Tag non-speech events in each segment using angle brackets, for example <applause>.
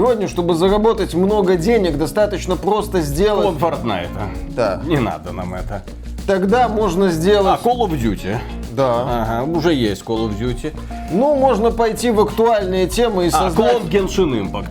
Сегодня, чтобы заработать много денег, достаточно просто сделать... Клон Fortnite. Да. Не надо нам это. Тогда можно А, сделать... Call of Duty. Да. Ага, уже есть Call of Duty. Ну, можно пойти в актуальные темы и А, создать... клон Genshin Impact.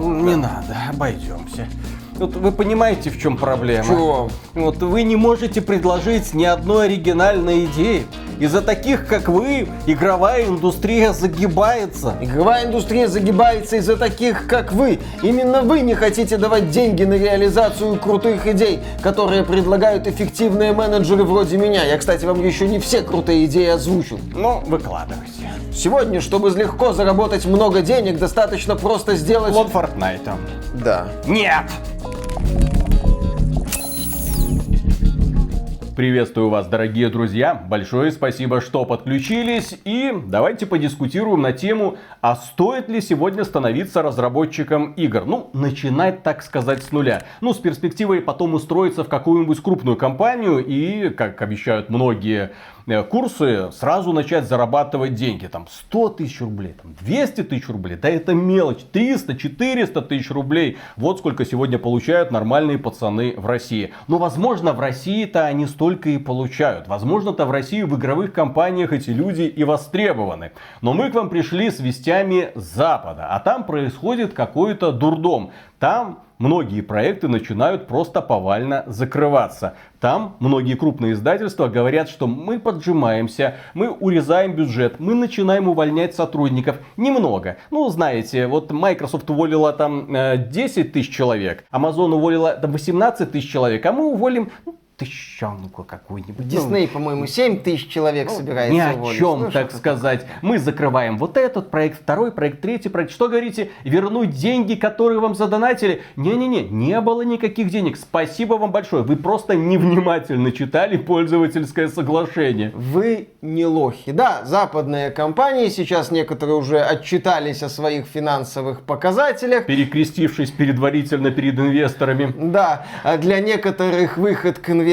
Не надо, обойдемся. Вот вы понимаете, в чем проблема? Чего? Вот вы не можете предложить ни одной оригинальной идеи. Из-за таких, как вы, игровая индустрия загибается. Игровая индустрия загибается из-за таких, как вы. Именно вы не хотите давать деньги на реализацию крутых идей, которые предлагают эффективные менеджеры вроде меня. Я, кстати, вам еще не все крутые идеи озвучил. Ну, выкладывайте. Сегодня, чтобы легко заработать много денег, достаточно просто сделать... Клон Fortnite. Да. Нет! Приветствую вас, дорогие друзья. Большое спасибо, что подключились. И давайте подискутируем на тему, а стоит ли сегодня становиться разработчиком игр? Ну, начинать, так сказать, с нуля. Ну, с перспективой потом устроиться в какую-нибудь крупную компанию и, как обещают многие курсы, сразу начать зарабатывать деньги. Там 100 тысяч рублей, там 200 тысяч рублей. Да это мелочь. 300, 400 тысяч рублей. Вот сколько сегодня получают нормальные пацаны в России. Но, возможно, в России-то они столько и получают. Возможно-то в России в игровых компаниях эти люди и востребованы. Но мы к вам пришли с вестями Запада. А там происходит какой-то дурдом. Там многие проекты начинают просто повально закрываться. Там многие крупные издательства говорят, что мы поджимаемся, мы урезаем бюджет, мы начинаем увольнять сотрудников. Немного. Ну, знаете, вот Microsoft уволила там э, 10 тысяч человек, Amazon уволила там 18 тысяч человек, а мы уволим ну, тысячонку какую-нибудь. Ну, Дисней, по-моему, 7 тысяч человек собирается ни о уволить. чем, Ну, так сказать. Мы закрываем вот этот проект, второй проект, третий проект. Что говорите? Вернуть деньги, которые вам задонатили? Не-не-не, не было никаких денег. Спасибо вам большое. Вы просто невнимательно читали пользовательское соглашение. Вы не лохи. Да, западные компании, сейчас некоторые уже отчитались о своих финансовых показателях. Перекрестившись предварительно перед инвесторами. Да, а для некоторых выход к инвесторам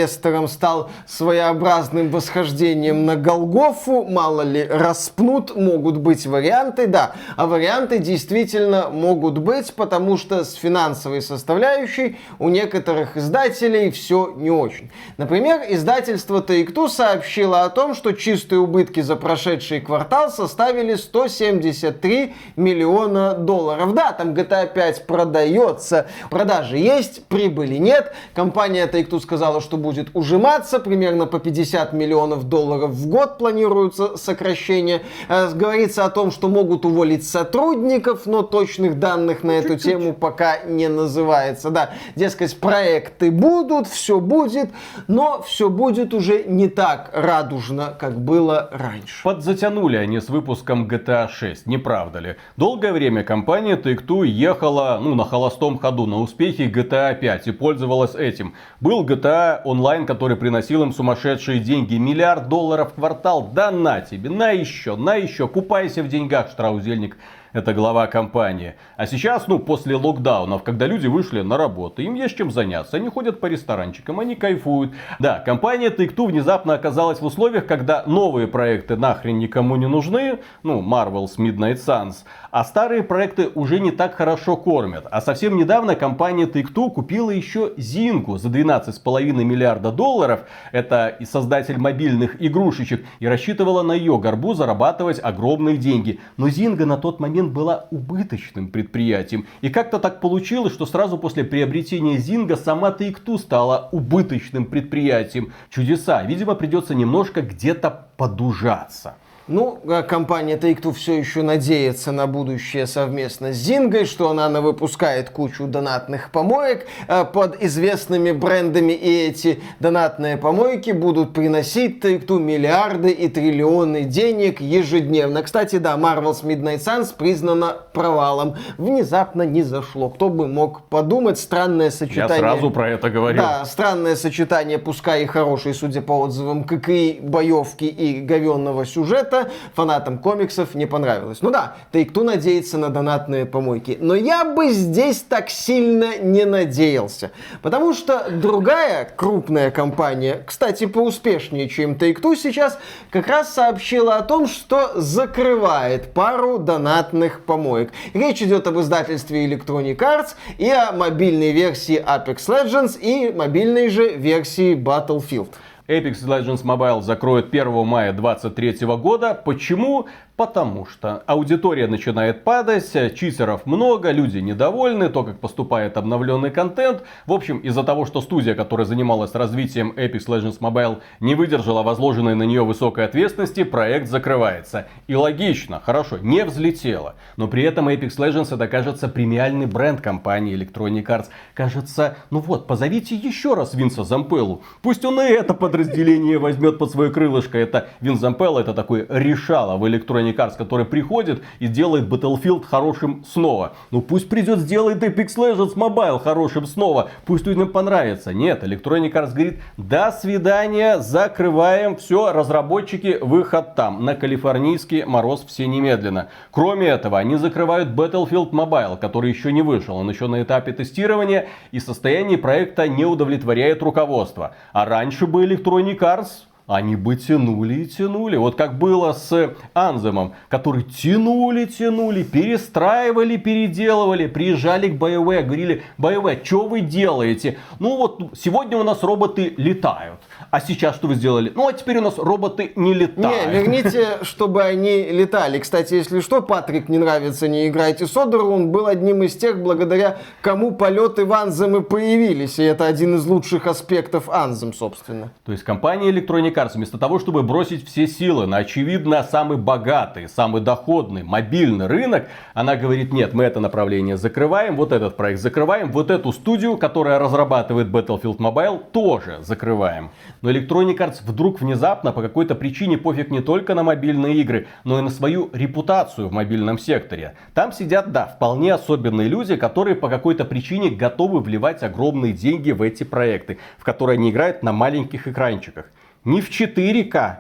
стал своеобразным восхождением на Голгофу. Мало ли, распнут, могут быть варианты, да. А варианты действительно могут быть, потому что с финансовой составляющей у некоторых издателей все не очень. Например, издательство Take-Two сообщило о том, что чистые убытки за прошедший квартал составили 173 миллиона долларов. Да, там GTA 5 продается, продажи есть, прибыли нет. Компания Take-Two сказала, что будет ужиматься, примерно по 50 миллионов долларов в год планируется сокращение. Э, Говорится о том, что могут уволить сотрудников, но точных данных на эту тему пока не называется. Да, дескать, проекты будут, все будет, но все будет уже не так радужно, как было раньше. Подзатянули они с выпуском GTA 6, не правда ли? Долгое время компания Take-Two ехала ну, на холостом ходу, на успехе GTA 5 и пользовалась этим. Был GTA онлайн, который приносил им сумасшедшие деньги. Миллиард долларов в квартал. Да на тебе, на еще, на еще. Купайся в деньгах, Штраузельник. Это глава компании. А сейчас, ну, после локдаунов, когда люди вышли на работу, им есть чем заняться. Они ходят по ресторанчикам, они кайфуют. Да, компания Take-Two внезапно оказалась в условиях, когда новые проекты нахрен никому не нужны. Ну, Marvel's Midnight Suns. А старые проекты уже не так хорошо кормят. А совсем недавно компания Take-Two купила еще Зинку за 12,5 миллиарда долларов. Это и создатель мобильных игрушечек. И рассчитывала на ее горбу зарабатывать огромные деньги. Но Зинга на тот момент была убыточным предприятием. И как-то так получилось, что сразу после приобретения Зинга сама Take-Two стала убыточным предприятием. Чудеса. Видимо, придется немножко где-то подужаться. Ну, а компания Take-Two все еще надеется на будущее совместно с Зингой, что она выпускает кучу донатных помоек э, под известными брендами, и эти донатные помойки будут приносить Take-Two миллиарды и триллионы денег ежедневно. Кстати, да, Marvel's Midnight Suns признана провалом. Внезапно не зашло. Кто бы мог подумать, странное Я сочетание... сразу про это говорил. Да, странное сочетание, пускай и хорошей, судя по отзывам, ККИ, боевки и говенного сюжета, это фанатам комиксов не понравилось. Ну да, Take-Two надеется на донатные помойки. Но я бы здесь так сильно не надеялся. Потому что другая крупная компания, кстати, поуспешнее, чем Take-Two сейчас, как раз сообщила о том, что закрывает пару донатных помоек. Речь идет об издательстве Electronic Arts и о мобильной версии Apex Legends и мобильной же версии Battlefield. Apex Legends Mobile закроют 1 мая 2023 года. Почему? Потому что аудитория начинает падать, читеров много, люди недовольны, то, как поступает обновленный контент. В общем, из-за того, что студия, которая занималась развитием Apex Legends Mobile, не выдержала возложенной на нее высокой ответственности, проект закрывается. И логично, хорошо, не взлетело. Но при этом Apex Legends это, кажется, премиальный бренд компании Electronic Arts. Кажется, ну вот, позовите еще раз Винса Зампеллу. Пусть он и это подразделение возьмет под свое крылышко. Это Вин Зампелло, это такой решало в Electronic Arts, который приходит и делает Battlefield хорошим снова. Ну пусть придет, сделает Apex Legends Mobile хорошим снова. Пусть людям понравится. Нет, Electronic Arts говорит, до свидания, закрываем все, разработчики, выход там. На калифорнийский мороз все немедленно. Кроме этого, они закрывают Battlefield Mobile, который еще не вышел. Он еще на этапе тестирования и состояние проекта не удовлетворяет руководство. А раньше бы Electronic Arts они бы тянули и тянули. Вот как было с Анземом, который тянули, тянули, перестраивали, переделывали, приезжали к BioWare, говорили, BioWare, что вы делаете? Ну вот сегодня у нас роботы летают. А сейчас что вы сделали? Ну, а теперь у нас роботы не летают. Не, верните, <laughs> чтобы они летали. Кстати, если что, Патрик не нравится, не играйте Содор. Он был одним из тех, благодаря кому полеты в Анзем и появились. И это один из лучших аспектов Анзем, собственно. То есть компания Electronic Arts вместо того, чтобы бросить все силы на очевидно самый богатый, самый доходный мобильный рынок, она говорит, нет, мы это направление закрываем, вот этот проект закрываем, вот эту студию, которая разрабатывает Battlefield Mobile, тоже закрываем. Но Electronic Arts вдруг внезапно по какой-то причине пофиг не только на мобильные игры, но и на свою репутацию в мобильном секторе. Там сидят, да, вполне особенные люди, которые по какой-то причине готовы вливать огромные деньги в эти проекты, в которые они играют на маленьких экранчиках. Не в 4К,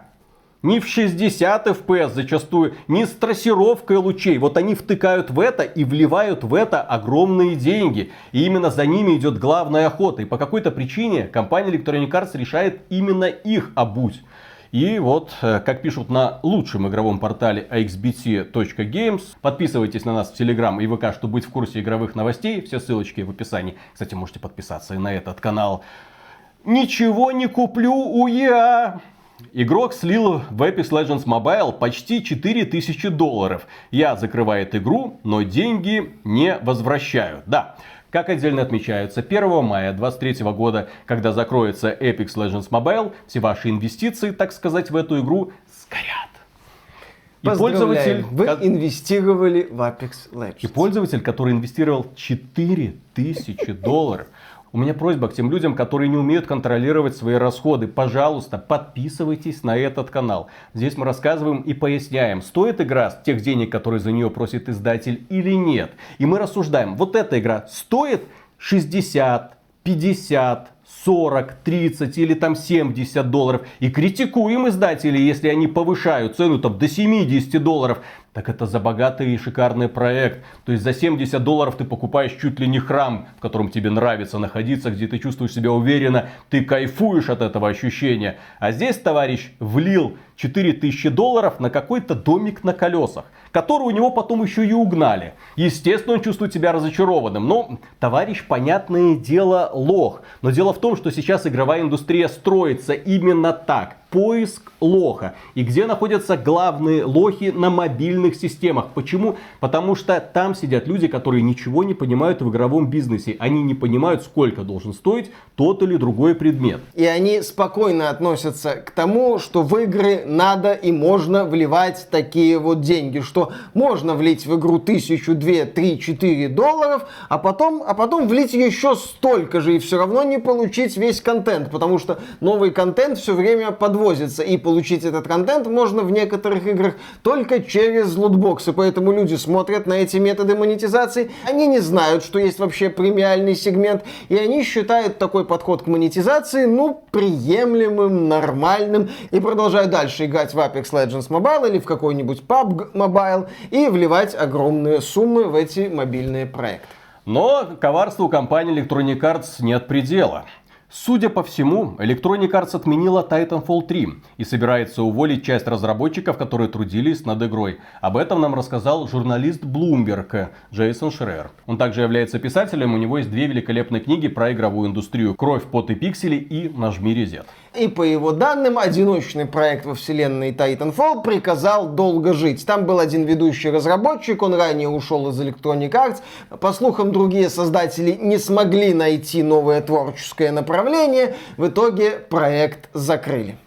не в 60 FPS зачастую, не с трассировкой лучей. Вот они втыкают в это и вливают в это огромные деньги. И именно за ними идет главная охота. И по какой-то причине компания Electronic Arts решает именно их обуть. И вот, э, как пишут на лучшем игровом портале axbt.games, подписывайтесь на нас в Telegram и ВК, чтобы быть в курсе игровых новостей. Все ссылочки в описании. Кстати, можете подписаться и на этот канал. Ничего не куплю у EA. Игрок слил в Apex Legends Mobile почти 4000 долларов. Я закрывает игру, но деньги не возвращаю. Да, как отдельно отмечается, 1 мая 2023 года, когда закроется Apex Legends Mobile, все ваши инвестиции, так сказать, в эту игру сгорят. И пользователь, вы инвестировали в Apex Legends. И пользователь, который инвестировал 4000 долларов, у меня просьба к тем людям, которые не умеют контролировать свои расходы. Пожалуйста, подписывайтесь на этот канал. Здесь мы рассказываем и поясняем, стоит игра тех денег, которые за нее просит издатель или нет. И мы рассуждаем, вот эта игра стоит 60, 50, 40, 30 или там 70 долларов. И критикуем издателей, если они повышают цену там до 70 долларов. Так это за богатый и шикарный проект. То есть за 70 долларов ты покупаешь чуть ли не храм, в котором тебе нравится находиться, где ты чувствуешь себя уверенно, ты кайфуешь от этого ощущения. А здесь товарищ влил 4000 долларов на какой-то домик на колесах, который у него потом еще и угнали. Естественно, он чувствует себя разочарованным. Но товарищ, понятное дело, лох. Но дело в том, что сейчас игровая индустрия строится именно так поиск лоха. И где находятся главные лохи на мобильных системах. Почему? Потому что там сидят люди, которые ничего не понимают в игровом бизнесе. Они не понимают, сколько должен стоить тот или другой предмет. И они спокойно относятся к тому, что в игры надо и можно вливать такие вот деньги. Что что можно влить в игру тысячу, две, три, четыре долларов, а потом, а потом влить еще столько же и все равно не получить весь контент, потому что новый контент все время подвозится, и получить этот контент можно в некоторых играх только через лутбоксы, поэтому люди смотрят на эти методы монетизации, они не знают, что есть вообще премиальный сегмент, и они считают такой подход к монетизации, ну, приемлемым, нормальным, и продолжают дальше играть в Apex Legends Mobile или в какой-нибудь PUBG Mobile и вливать огромные суммы в эти мобильные проекты. Но коварству компании Electronic Arts нет предела. Судя по всему, Electronic Arts отменила Titanfall 3 и собирается уволить часть разработчиков, которые трудились над игрой. Об этом нам рассказал журналист Bloomberg Джейсон Шрер. Он также является писателем, у него есть две великолепные книги про игровую индустрию «Кровь, пот и пиксели» и «Нажми резет». И по его данным, одиночный проект во вселенной Titanfall приказал долго жить. Там был один ведущий разработчик, он ранее ушел из Electronic Arts. По слухам, другие создатели не смогли найти новое творческое направление. В итоге проект закрыли.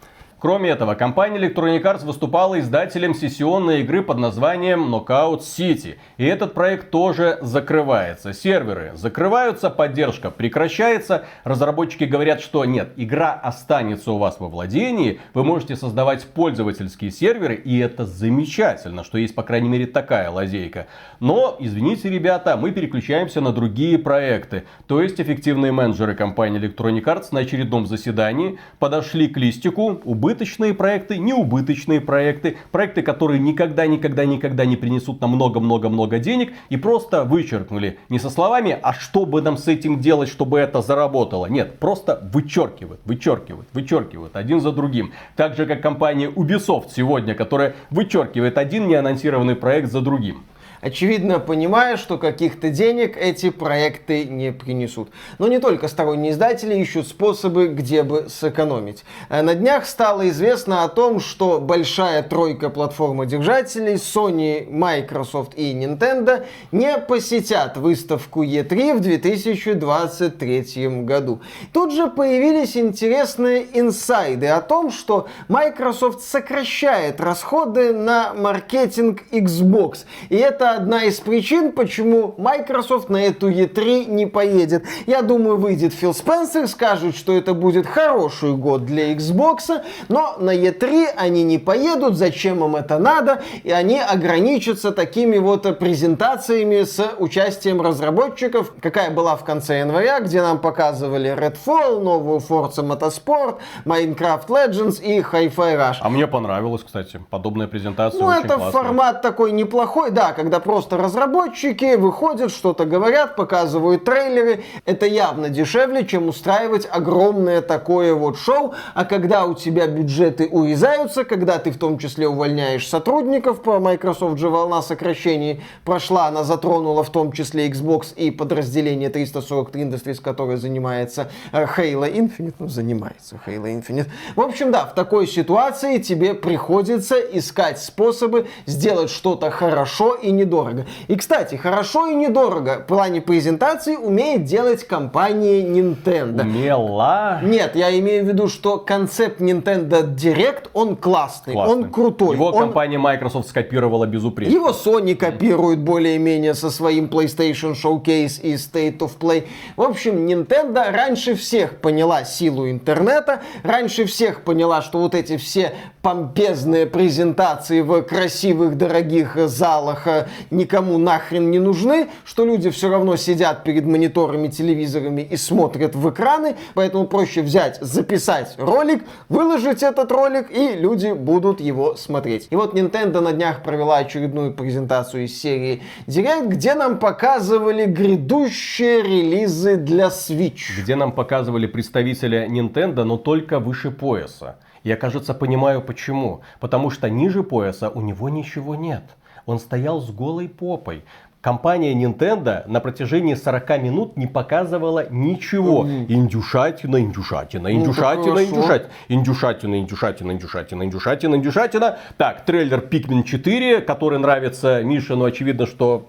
Кроме этого, компания Electronic Arts выступала издателем сессионной игры под названием Knockout City. И этот проект тоже закрывается. Серверы закрываются, поддержка прекращается. Разработчики говорят, что нет, игра останется у вас во владении. Вы можете создавать пользовательские серверы, и это замечательно, что есть, по крайней мере, такая лазейка. Но, извините, ребята, мы переключаемся на другие проекты. То есть, эффективные менеджеры компании Electronic Arts на очередном заседании подошли к листику убыток убыточные проекты, неубыточные проекты, проекты, которые никогда-никогда-никогда не принесут нам много-много-много денег и просто вычеркнули. Не со словами, а что бы нам с этим делать, чтобы это заработало. Нет, просто вычеркивают, вычеркивают, вычеркивают один за другим. Так же, как компания Ubisoft сегодня, которая вычеркивает один неанонсированный проект за другим очевидно понимая, что каких-то денег эти проекты не принесут. Но не только сторонние издатели ищут способы, где бы сэкономить. Э, на днях стало известно о том, что большая тройка платформодержателей Sony, Microsoft и Nintendo не посетят выставку E3 в 2023 году. Тут же появились интересные инсайды о том, что Microsoft сокращает расходы на маркетинг Xbox. И это одна из причин, почему Microsoft на эту E3 не поедет. Я думаю, выйдет Фил Спенсер, скажет, что это будет хороший год для Xbox, но на E3 они не поедут, зачем им это надо, и они ограничатся такими вот презентациями с участием разработчиков, какая была в конце января, где нам показывали Redfall, новую Forza Motorsport, Minecraft Legends и Hi-Fi Rush. А мне понравилось, кстати, подобная презентация. Ну, это классная. формат такой неплохой, да, когда просто разработчики выходят, что-то говорят, показывают трейлеры. Это явно дешевле, чем устраивать огромное такое вот шоу. А когда у тебя бюджеты урезаются, когда ты в том числе увольняешь сотрудников, по Microsoft же волна сокращений прошла, она затронула в том числе Xbox и подразделение 343 Industries, которое занимается э, Halo Infinite, ну, занимается Halo Infinite. В общем, да, в такой ситуации тебе приходится искать способы сделать что-то хорошо и недорого недорого. И, кстати, хорошо и недорого в плане презентации умеет делать компания Nintendo. Умела? Нет, я имею в виду, что концепт Nintendo Direct, он классный, классный. он крутой. Его он... компания Microsoft скопировала безупречно. Его Sony копирует более-менее со своим PlayStation Showcase и State of Play. В общем, Nintendo раньше всех поняла силу интернета, раньше всех поняла, что вот эти все помпезные презентации в красивых дорогих залах никому нахрен не нужны, что люди все равно сидят перед мониторами, телевизорами и смотрят в экраны, поэтому проще взять, записать ролик, выложить этот ролик, и люди будут его смотреть. И вот Nintendo на днях провела очередную презентацию из серии Direct, где нам показывали грядущие релизы для Switch. Где нам показывали представителя Nintendo, но только выше пояса. Я, кажется, понимаю почему. Потому что ниже пояса у него ничего нет он стоял с голой попой. Компания Nintendo на протяжении 40 минут не показывала ничего. Индюшатина, индюшатина, индюшатина, ну, индюшатина, индюшатина, индюшатина, индюшатина, индюшатина, индюшатина. Так, трейлер Pikmin 4, который нравится Мише, но очевидно, что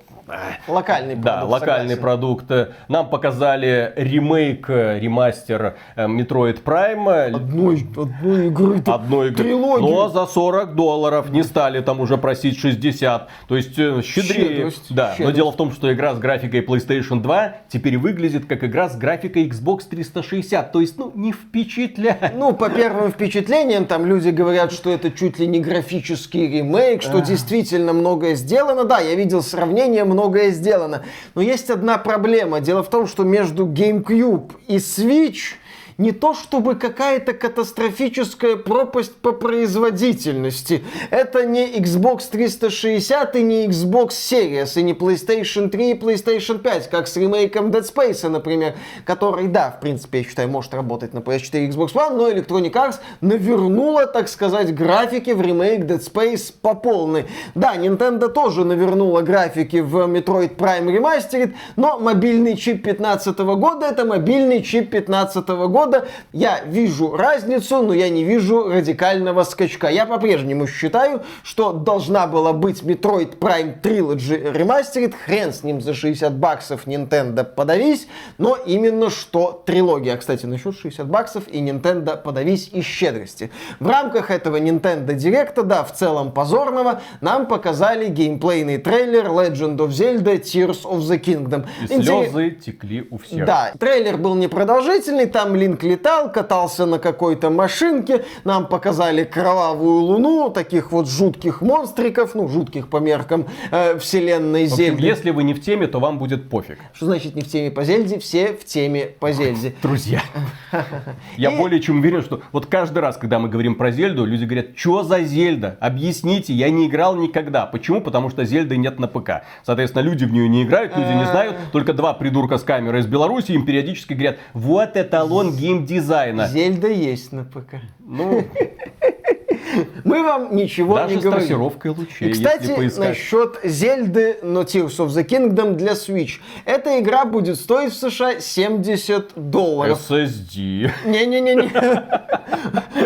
Локальный продукт. Да, локальный согласен. продукт. Нам показали ремейк, э, ремастер э, Metroid Prime. Одной, одной игры. одной игры. трилогию. Но за 40 долларов не стали там уже просить 60. То есть э, щедрее. Щедрость, да, но щедрость. дело в том, что игра с графикой PlayStation 2 теперь выглядит как игра с графикой Xbox 360. То есть, ну, не впечатляет. Ну, по первым впечатлениям, там люди говорят, что это чуть ли не графический ремейк, что действительно многое сделано. Да, я видел сравнение, многое сделано. Но есть одна проблема. Дело в том, что между GameCube и Switch не то чтобы какая-то катастрофическая пропасть по производительности. Это не Xbox 360 и не Xbox Series, и не PlayStation 3 и PlayStation 5, как с ремейком Dead Space, например, который, да, в принципе, я считаю, может работать на PS4 и Xbox One, но Electronic Arts навернула, так сказать, графики в ремейк Dead Space по полной. Да, Nintendo тоже навернула графики в Metroid Prime Remastered, но мобильный чип 15 года это мобильный чип 15 года. Я вижу разницу, но я не вижу радикального скачка. Я по-прежнему считаю, что должна была быть Metroid Prime Trilogy Remastered. Хрен с ним за 60 баксов Nintendo подавись, но именно что трилогия. Кстати, насчет 60 баксов и Nintendo подавись и щедрости. В рамках этого Nintendo Директа, да, в целом позорного, нам показали геймплейный трейлер Legend of Zelda Tears of the Kingdom. И Интерес- слезы текли у всех. да, трейлер был непродолжительный, там Линк летал, катался на какой-то машинке, нам показали кровавую луну, таких вот жутких монстриков, ну, жутких по меркам э, вселенной В общем, Зельды. если вы не в теме, то вам будет пофиг. Что значит не в теме по Зельде? Все в теме по Зельде. Друзья, <laughs> я более чем уверен, что вот каждый раз, когда мы говорим про Зельду, люди говорят, что за Зельда? Объясните, я не играл никогда. Почему? Потому что Зельды нет на ПК. Соответственно, люди в нее не играют, люди не знают. Только два придурка с камерой из Беларуси им периодически говорят, вот эталон геймдизайна. Зельда есть на ПК. Ну, Мы вам ничего даже не с говорим. трассировкой лучей, И, кстати, насчет Зельды но Tears of the Kingdom для Switch. Эта игра будет стоить в США 70 долларов. SSD. Не-не-не-не.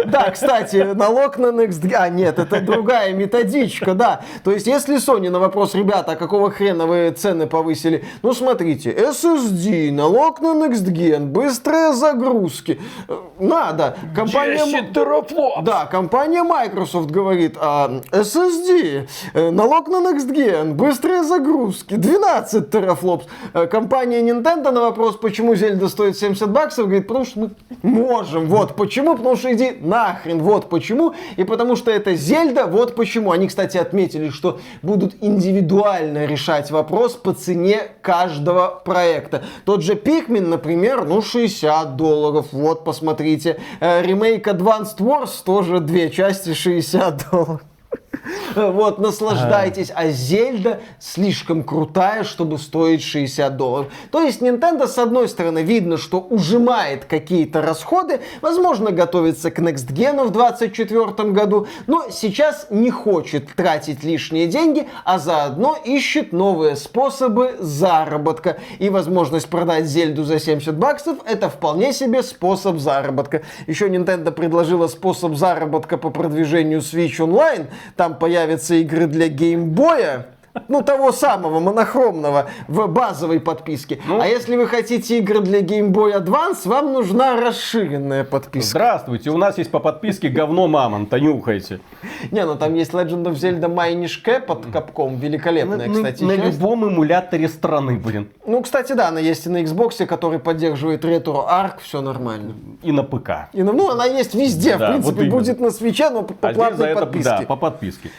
Да, кстати, налог на Next... А, нет, это другая методичка, да. То есть, если Sony на вопрос, ребята, а какого хрена вы цены повысили? Ну, смотрите, SSD, налог на Next Gen, быстрые загрузки. Э, Надо. Компания... 10 терафлопс. Да, компания Microsoft говорит, а, SSD, э, налог на Next Gen, быстрые загрузки, 12 терафлопс. Э, Компания Nintendo на вопрос, почему Зельда стоит 70 баксов, говорит, потому что мы можем. Вот почему, потому что иди нахрен, вот почему. И потому что это Зельда, вот почему. Они, кстати, отметили, что будут индивидуально решать вопрос по цене каждого проекта. Тот же Pikmin, например, ну 60 долларов, вот посмотрите. Э, Ремейк Advanced Wars тоже две части 60 долларов. <laughs> Вот, наслаждайтесь. А Зельда слишком крутая, чтобы стоить 60 долларов. То есть Nintendo, с одной стороны, видно, что ужимает какие-то расходы, возможно, готовится к Next Gen в 2024 году, но сейчас не хочет тратить лишние деньги, а заодно ищет новые способы заработка. И возможность продать Зельду за 70 баксов – это вполне себе способ заработка. Еще Nintendo предложила способ заработка по продвижению Switch Online. Там появятся игры для геймбоя. Ну, того самого, монохромного, в базовой подписке. А если вы хотите игры для Game Boy Advance, вам нужна расширенная подписка. Здравствуйте, у нас есть по подписке говно мамонта, нюхайте. Не, ну там есть Legend of Zelda Minish Cap под капком, великолепная, На- кстати, на часть. любом эмуляторе страны, блин. Ну, кстати, да, она есть и на Xbox, который поддерживает ретро-арк, все нормально. И на ПК. И, на- ну, она есть везде, Да, в принципе, вот именно. будет на свече, но по по А здесь за платной это, подписке. да, по подписке.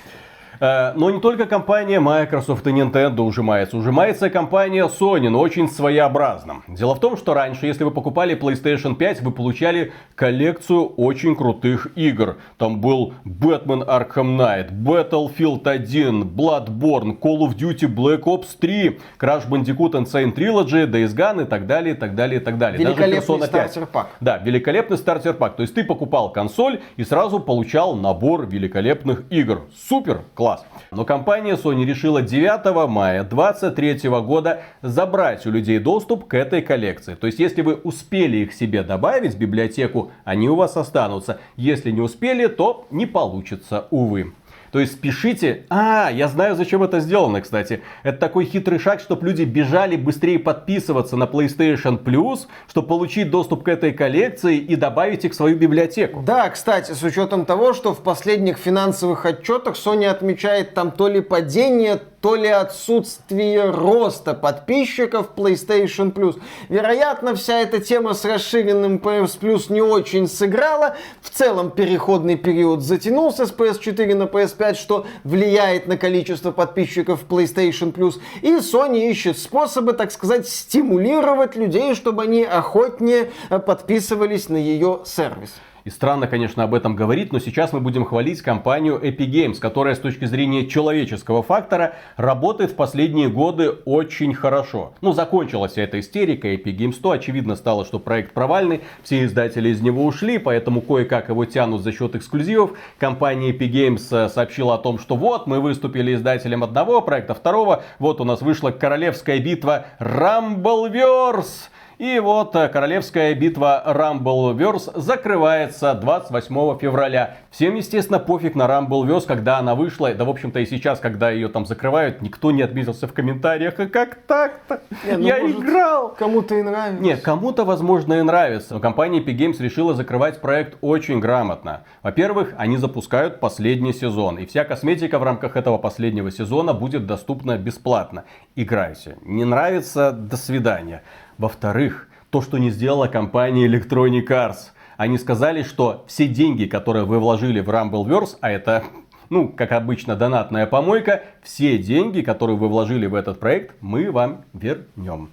Э, Но не только компания Microsoft и Nintendo ужимается. Ужимается компания Sony, но очень своеобразно. Дело в том, что раньше, если вы покупали PlayStation 5, вы получали коллекцию очень крутых игр. Там был Batman Arkham Knight, Battlefield 1, Bloodborne, Call of Duty Black Ops 3, Crash Bandicoot Insane Trilogy, Days Gone и так далее, и так далее, и так далее. Даже Великолепный Persona 5. стартер-пак. Да, великолепный стартер-пак. То есть ты покупал консоль и сразу получал набор великолепных игр. Супер, класс. Но компания Sony решила 9 мая 2023 года забрать у людей доступ к этой коллекции. То есть если вы успели их себе добавить в библиотеку, они у вас останутся. Если не успели, то не получится, увы. То есть спешите. А, я знаю, зачем это сделано, кстати. Это такой хитрый шаг, чтобы люди бежали быстрее подписываться на PlayStation Plus, чтобы получить доступ к этой коллекции и добавить их в свою библиотеку. Да, кстати, с учетом того, что в последних финансовых отчетах Sony отмечает там то ли падение, то ли отсутствие роста подписчиков PlayStation Plus. Вероятно, вся эта тема с расширенным PS Plus не очень сыграла. В целом переходный период затянулся с PS4 на PS5, что влияет на количество подписчиков PlayStation Plus. И Sony ищет способы, так сказать, стимулировать людей, чтобы они охотнее э, подписывались на ее сервис. И странно, конечно, об этом говорить, но сейчас мы будем хвалить компанию Epic Games, которая с точки зрения человеческого фактора работает в последние годы очень хорошо. Ну, закончилась вся эта истерика Epic Games 100, очевидно стало, что проект провальный, все издатели из него ушли, поэтому кое-как его тянут за счет эксклюзивов. Компания Epic Games э, сообщила о том, что вот, мы выступили издателем одного проекта, второго, вот у нас вышла королевская битва Rumbleverse. И вот э, королевская битва Rumbleverse закрывается 28 февраля. Всем, естественно, пофиг на Rumbleverse, когда она вышла. Да, в общем-то, и сейчас, когда ее там закрывают, никто не отметился в комментариях. А как так-то? Ну, Я может, играл! Кому-то и нравится. Нет, кому-то, возможно, и нравится. Но компания Epic Games решила закрывать проект очень грамотно. Во-первых, они запускают последний сезон. И вся косметика в рамках этого последнего сезона будет доступна бесплатно. Играйте. Не нравится? До свидания. Во-вторых, то, что не сделала компания Electronic Arts. Они сказали, что все деньги, которые вы вложили в Rumbleverse, а это ну, как обычно, донатная помойка, все деньги, которые вы вложили в этот проект, мы вам вернем.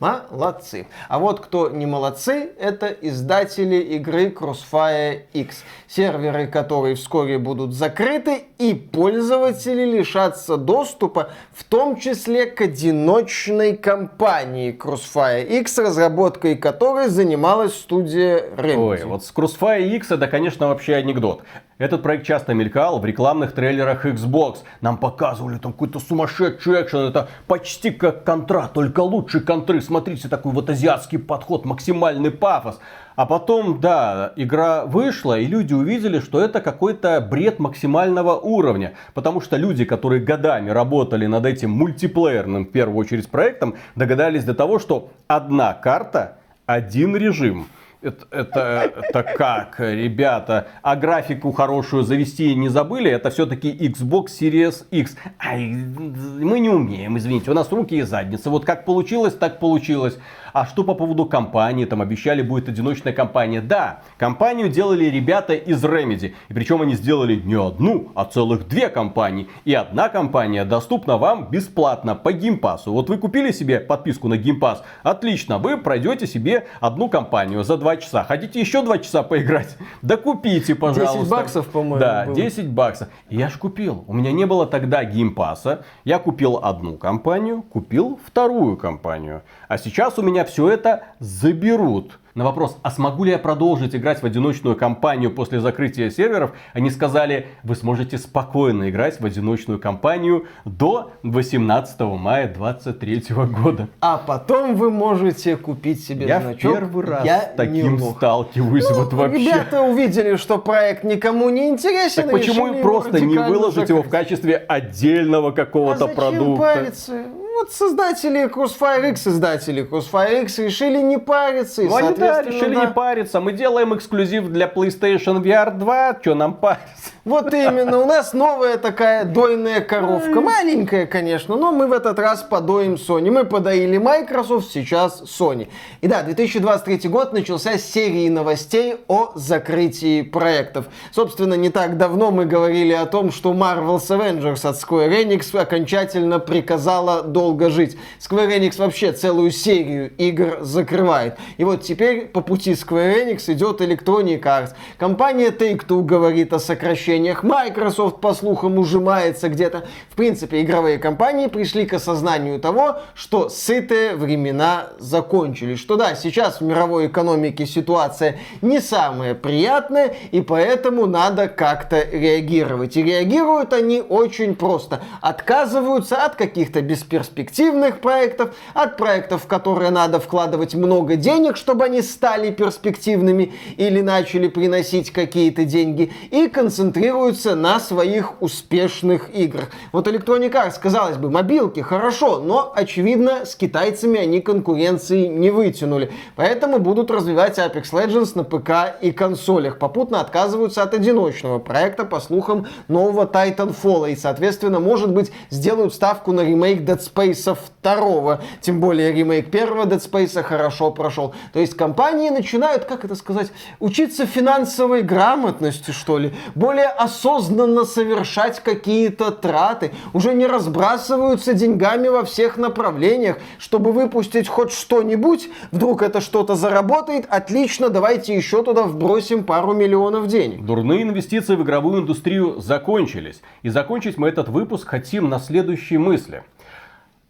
Молодцы. А вот кто не молодцы, это издатели игры Crossfire X. Серверы, которые вскоре будут закрыты, и пользователи лишатся доступа, в том числе к одиночной компании Crossfire X, разработкой которой занималась студия Remedy. Ой, вот с Crossfire X это, конечно, вообще анекдот. Этот проект часто мелькал в рекламных трейлерах Xbox. Нам показывали там какой-то сумасшедший экшен. Это почти как контра, только лучше контры. Смотрите, такой вот азиатский подход, максимальный пафос. А потом, да, игра вышла, и люди увидели, что это какой-то бред максимального уровня. Потому что люди, которые годами работали над этим мультиплеерным, в первую очередь, проектом, догадались до того, что одна карта, один режим. Это, это, это как, ребята? А графику хорошую завести не забыли? Это все-таки Xbox Series X. Ай, мы не умеем, извините. У нас руки из задницы. Вот как получилось, так получилось. А что по поводу кампании? Там обещали будет одиночная кампания. Да, кампанию делали ребята из Remedy. И причем они сделали не одну, а целых две кампании. И одна кампания доступна вам бесплатно по Game Pass у. Вот вы купили себе подписку на Game Pass. Отлично, вы пройдете себе одну кампанию за 2 часа. Хотите еще 2 часа поиграть? <laughs> Да купите, пожалуйста. 10 баксов, по-моему, Да, было. 10 баксов. Я ж купил. У меня не было тогда Game Pass а. Я купил одну компанию, купил вторую компанию. А сейчас у меня все это заберут. На вопрос, а смогу ли я продолжить играть в одиночную кампанию после закрытия серверов, они сказали, вы сможете спокойно играть в одиночную кампанию до 18 мая 2023 года. А потом вы можете купить себе Я значок. первый раз Я с таким сталкиваюсь Ну, вот вообще. Ребята увидели, что проект никому не интересен. Так почему и просто не выложить его в качестве отдельного А какого-то зачем продукта? париться? Вот создатели Crossfire X, создатели Crossfire X решили не париться. И, Ну они да, решили да. не париться. Мы делаем эксклюзив для PlayStation VR 2. Что нам париться? Вот именно, у нас новая такая дойная коровка. Маленькая, конечно, но мы в этот раз подоим Sony. Мы подоили Microsoft, сейчас Sony. И да, 2023 год начался с серии новостей о закрытии проектов. Собственно, не так давно мы говорили о том, что Marvel's Avengers от Square Enix окончательно приказала долго жить. Square Enix вообще целую серию игр закрывает. И вот теперь по пути Square Enix идет Electronic Arts. Компания Take-Two говорит о сокращениях. Microsoft, по слухам, ужимается где-то. В принципе, игровые компании пришли к осознанию того, что сытые времена закончились. Что да, сейчас в мировой экономике ситуация не самая приятная, и поэтому надо как-то реагировать. И реагируют они очень просто. Отказываются от каких-то бесперспективных перспективных проектов, от проектов, в которые надо вкладывать много денег, чтобы они стали перспективными или начали приносить какие-то деньги, и концентрируются на своих успешных играх. Вот Electronic Arts, казалось бы, мобилки, хорошо, но, очевидно, с китайцами они конкуренции не вытянули. Поэтому будут развивать Apex Legends на ПК и консолях. Попутно отказываются от одиночного проекта, по слухам, нового Titanfall. И, соответственно, может быть, сделают ставку на ремейк Dead Space 2. Тем более, ремейк первого Dead Space хорошо прошел. То есть, компании начинают, как это сказать, учиться финансовой грамотности, что ли. Более осознанно совершать какие-то траты. Уже не разбрасываются деньгами во всех направлениях, чтобы выпустить хоть что-нибудь. Вдруг это что-то заработает, отлично, давайте еще туда вбросим пару миллионов денег. Дурные инвестиции в игровую индустрию закончились. И закончить мы этот выпуск хотим на следующей мысли.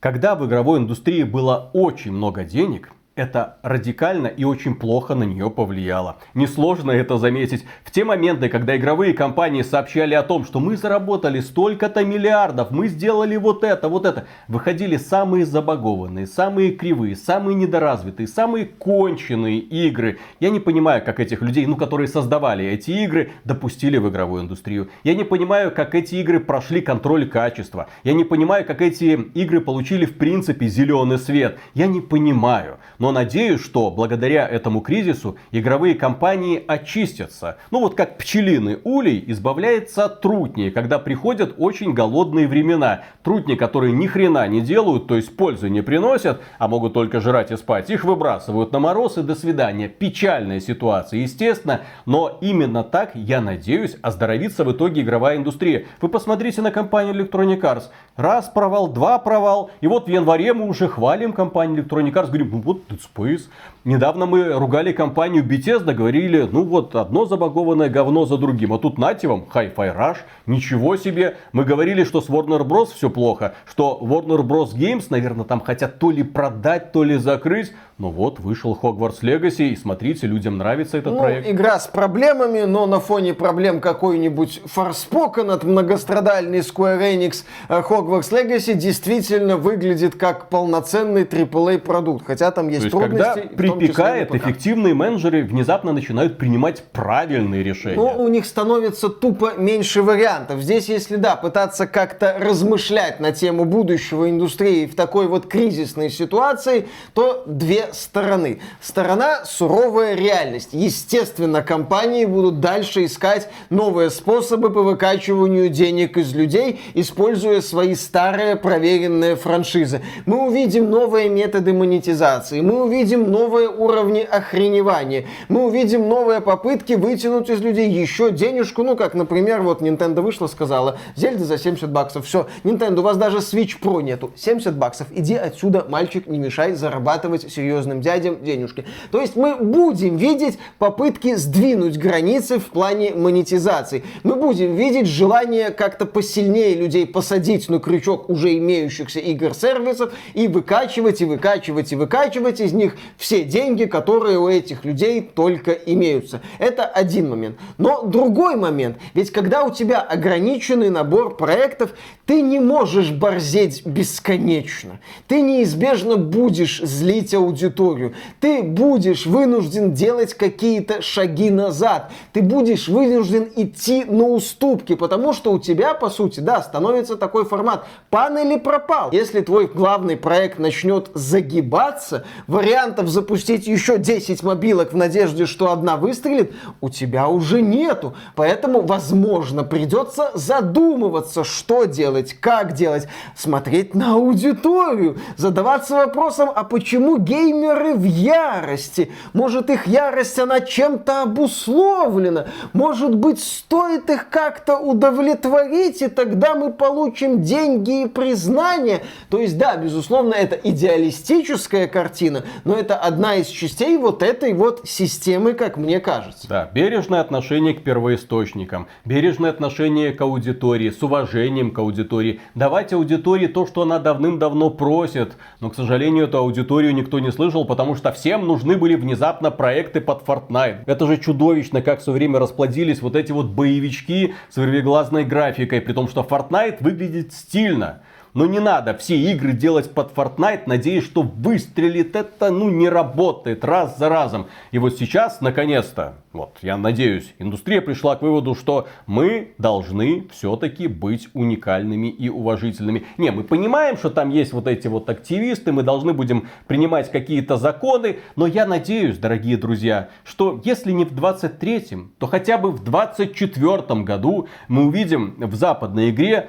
Когда в игровой индустрии было очень много денег, это радикально и очень плохо на нее повлияло. Несложно это заметить. В те моменты, когда игровые компании сообщали о том, что мы заработали столько-то миллиардов, мы сделали вот это, вот это, выходили самые забагованные, самые кривые, самые недоразвитые, самые конченые игры. Я не понимаю, как этих людей, ну, которые создавали эти игры, допустили в игровую индустрию. Я не понимаю, как эти игры прошли контроль качества. Я не понимаю, как эти игры получили в принципе зеленый свет. Я не понимаю. Но надеюсь, что благодаря этому кризису игровые компании очистятся. Ну вот как пчелиный улей избавляется от трутни, когда приходят очень голодные времена. Трутни, которые ни хрена не делают, то есть пользы не приносят, а могут только жрать и спать, их выбрасывают на мороз и до свидания. Печальная ситуация, естественно, но именно так, я надеюсь, оздоровится в итоге игровая индустрия. Вы посмотрите на компанию Electronic Arts. Раз провал, два провал, и вот в январе мы уже хвалим компанию Electronic Arts, говорим, ну вот Por isso... Недавно мы ругали компанию Bethesda, говорили, ну вот одно забагованное говно за другим. А тут нате вам, Hi-Fi Rush, ничего себе. Мы говорили, что с Warner Bros. все плохо, что Warner Bros. Games, наверное, там хотят то ли продать, то ли закрыть. Но вот вышел Hogwarts Legacy, и смотрите, людям нравится этот ну, проект. Игра с проблемами, но на фоне проблем какой-нибудь Forspoken от многострадальный Square Enix э, Hogwarts Legacy действительно выглядит как полноценный AAA продукт. Хотя там есть, То есть трудности. когда припекает, эффективные менеджеры внезапно начинают принимать правильные решения. Ну, у них становится тупо меньше вариантов. Здесь, если да, пытаться как-то размышлять на тему будущего индустрии в такой вот кризисной ситуации, то две стороны. Сторона суровая реальность. Естественно, компании будут дальше искать новые способы по выкачиванию денег из людей, используя свои старые проверенные франшизы. Мы увидим новые методы монетизации, мы увидим новые уровни охреневания, мы увидим новые попытки вытянуть из людей еще денежку, ну как, например, вот Nintendo вышла, сказала, Зельда за 70 баксов, все, Nintendo, у вас даже Switch Pro нету, 70 баксов, иди отсюда, мальчик, не мешай зарабатывать серьезным дядям денежки. То есть мы будем видеть попытки сдвинуть границы в плане монетизации. Мы будем видеть желание как-то посильнее людей посадить на крючок уже имеющихся игр-сервисов и выкачивать, и выкачивать, и выкачивать из них все деньги, которые у этих людей только имеются. Это один момент. Но другой момент, ведь когда у тебя ограниченный набор проектов, ты не можешь борзеть бесконечно. Ты неизбежно будешь злить аудиторию. Ты будешь вынужден делать какие-то шаги назад. Ты будешь вынужден идти на уступки, потому что у тебя, по сути, да, становится такой формат. Пан или пропал. Если твой главный проект начнет загибаться, вариантов запустить еще 10 мобилок в надежде, что одна выстрелит, у тебя уже нету. Поэтому, возможно, придется задумываться, что делать, как делать, смотреть на аудиторию, задаваться вопросом, а почему геймер геймеры в ярости. Может, их ярость, она чем-то обусловлена. Может быть, стоит их как-то удовлетворить, и тогда мы получим деньги и признание. То есть, да, безусловно, это идеалистическая картина, но это одна из частей вот этой вот системы, как мне кажется. Да, бережное отношение к первоисточникам, бережное отношение к аудитории, с уважением к аудитории. Давать аудитории то, что она давным-давно просит. Но, к сожалению, эту аудиторию никто не выжил, потому что всем нужны были внезапно проекты под Fortnite. Это же чудовищно, как все время расплодились вот эти вот боевички с вырвиглазной графикой, при том, что Fortnite выглядит стильно. Но не надо все игры делать под Fortnite, надеясь, что выстрелит. Это, ну, не работает раз за разом. И вот сейчас, наконец-то, вот, я надеюсь, индустрия пришла к выводу, что мы должны все-таки быть уникальными и уважительными. Не, мы понимаем, что там есть вот эти вот активисты, мы должны будем принимать какие-то законы, но я надеюсь, дорогие друзья, что если не в 23-м, то хотя бы в 24-м году мы увидим в западной игре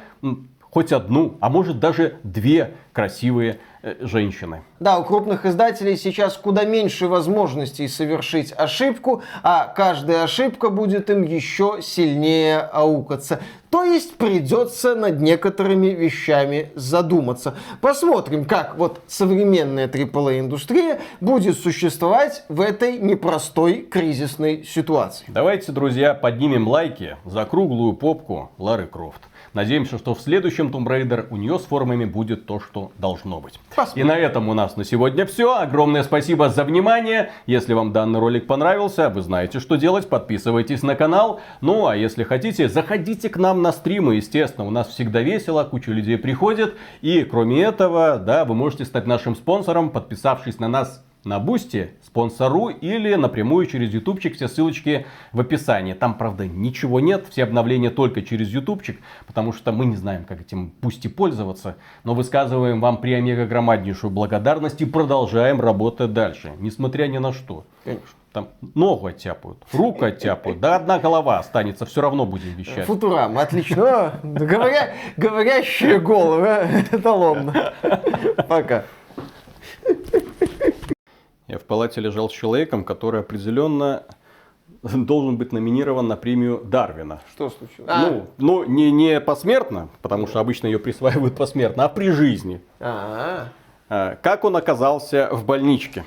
хоть одну, а может даже две красивые э, женщины. Да, у крупных издателей сейчас куда меньше возможностей совершить ошибку, а каждая ошибка будет им еще сильнее аукаться. То есть придется над некоторыми вещами задуматься. Посмотрим, как вот современная AAA-индустрия будет существовать в этой непростой кризисной ситуации. Давайте, друзья, поднимем лайки за круглую попку Лары Крофт. Надеемся, что в следующем Tomb Raider у нее с формами будет то, что должно быть. Посмотрим. И на этом у нас на сегодня все. Огромное спасибо за внимание. Если вам данный ролик понравился, вы знаете, что делать. Подписывайтесь на канал. Ну, а если хотите, заходите к нам на стримы. Естественно, у нас всегда весело, куча людей приходит. И кроме этого, да, вы можете стать нашим спонсором, подписавшись на нас на Boosty, спонсору или напрямую через ютубчик. Все ссылочки в описании. Там, правда, ничего нет. Все обновления только через ютубчик. Потому что мы не знаем, как этим Boosty пользоваться. Но высказываем вам преомегагромаднейшую благодарность и продолжаем работать дальше. Несмотря ни на что. Конечно. Там ногу оттяпают, руку оттяпают, да одна голова останется, все равно будем вещать. Футурама, отлично. Говоря, говорящие головы, <laughs> эталонно. Пока. Я в палате лежал с человеком, который определенно должен быть номинирован на премию Дарвина. Что случилось? Ну, ну не, не посмертно, потому что обычно ее присваивают посмертно, а при жизни. А, Э, Как он оказался в больничке?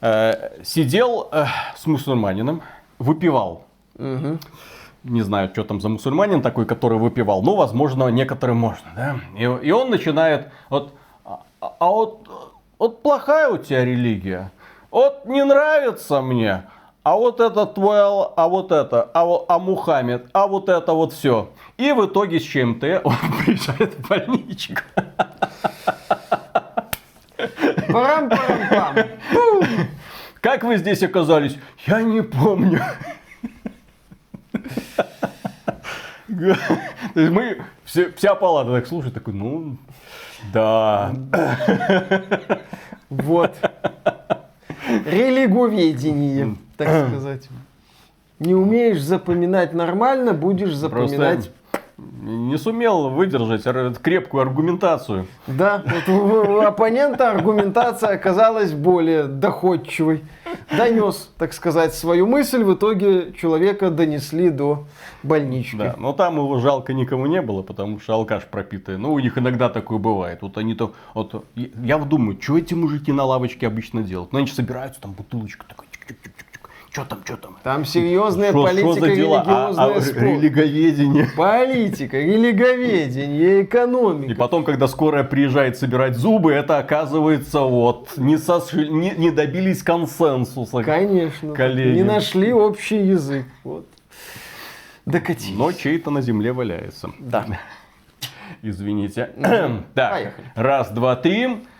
Э, Сидел э, с мусульманином, выпивал. мгм. Не знаю, что там за мусульманин такой, который выпивал. Ну, возможно, некоторым можно, да? И, и он начинает, вот, а, а вот, вот плохая у тебя религия. Вот не нравится мне. А вот это твой, Ал- а вот это, а, а Мухаммед, а вот это вот все. И в итоге с ЧМТ <laughs> он приезжает в больничку. Парам-парам-пам. Как вы здесь оказались? Я не помню. То есть мы, все- вся палата так слушает, такой, ну, да. Вот. Религоведение, так сказать. Не умеешь запоминать нормально, будешь запоминать... Не сумел выдержать крепкую аргументацию. Да, вот у, оппонента аргументация оказалась более доходчивой. Донес, так сказать, свою мысль, в итоге человека донесли до больнички. Да, но там его жалко никому не было, потому что алкаш пропитый. Ну, у них иногда такое бывает. Вот они то, вот, я- думаю, что эти мужики на лавочке обычно делают? Ну, они собираются, там бутылочка такой, чик-чик-чик-чик. Что там, что там? Там серьезная Шо- шо политика? А- религиозная а, спор. религоведение. <laughs> Политика, религоведение, экономика. И потом, когда скорая приезжает собирать зубы, это оказывается вот, не, сошли- не, не добились консенсуса. Конечно. Коллеги. Не нашли общий язык. Вот. Докатились. Но чей-то на земле валяется. Да. <laughs> Извините. так, Поехали. раз, два, три.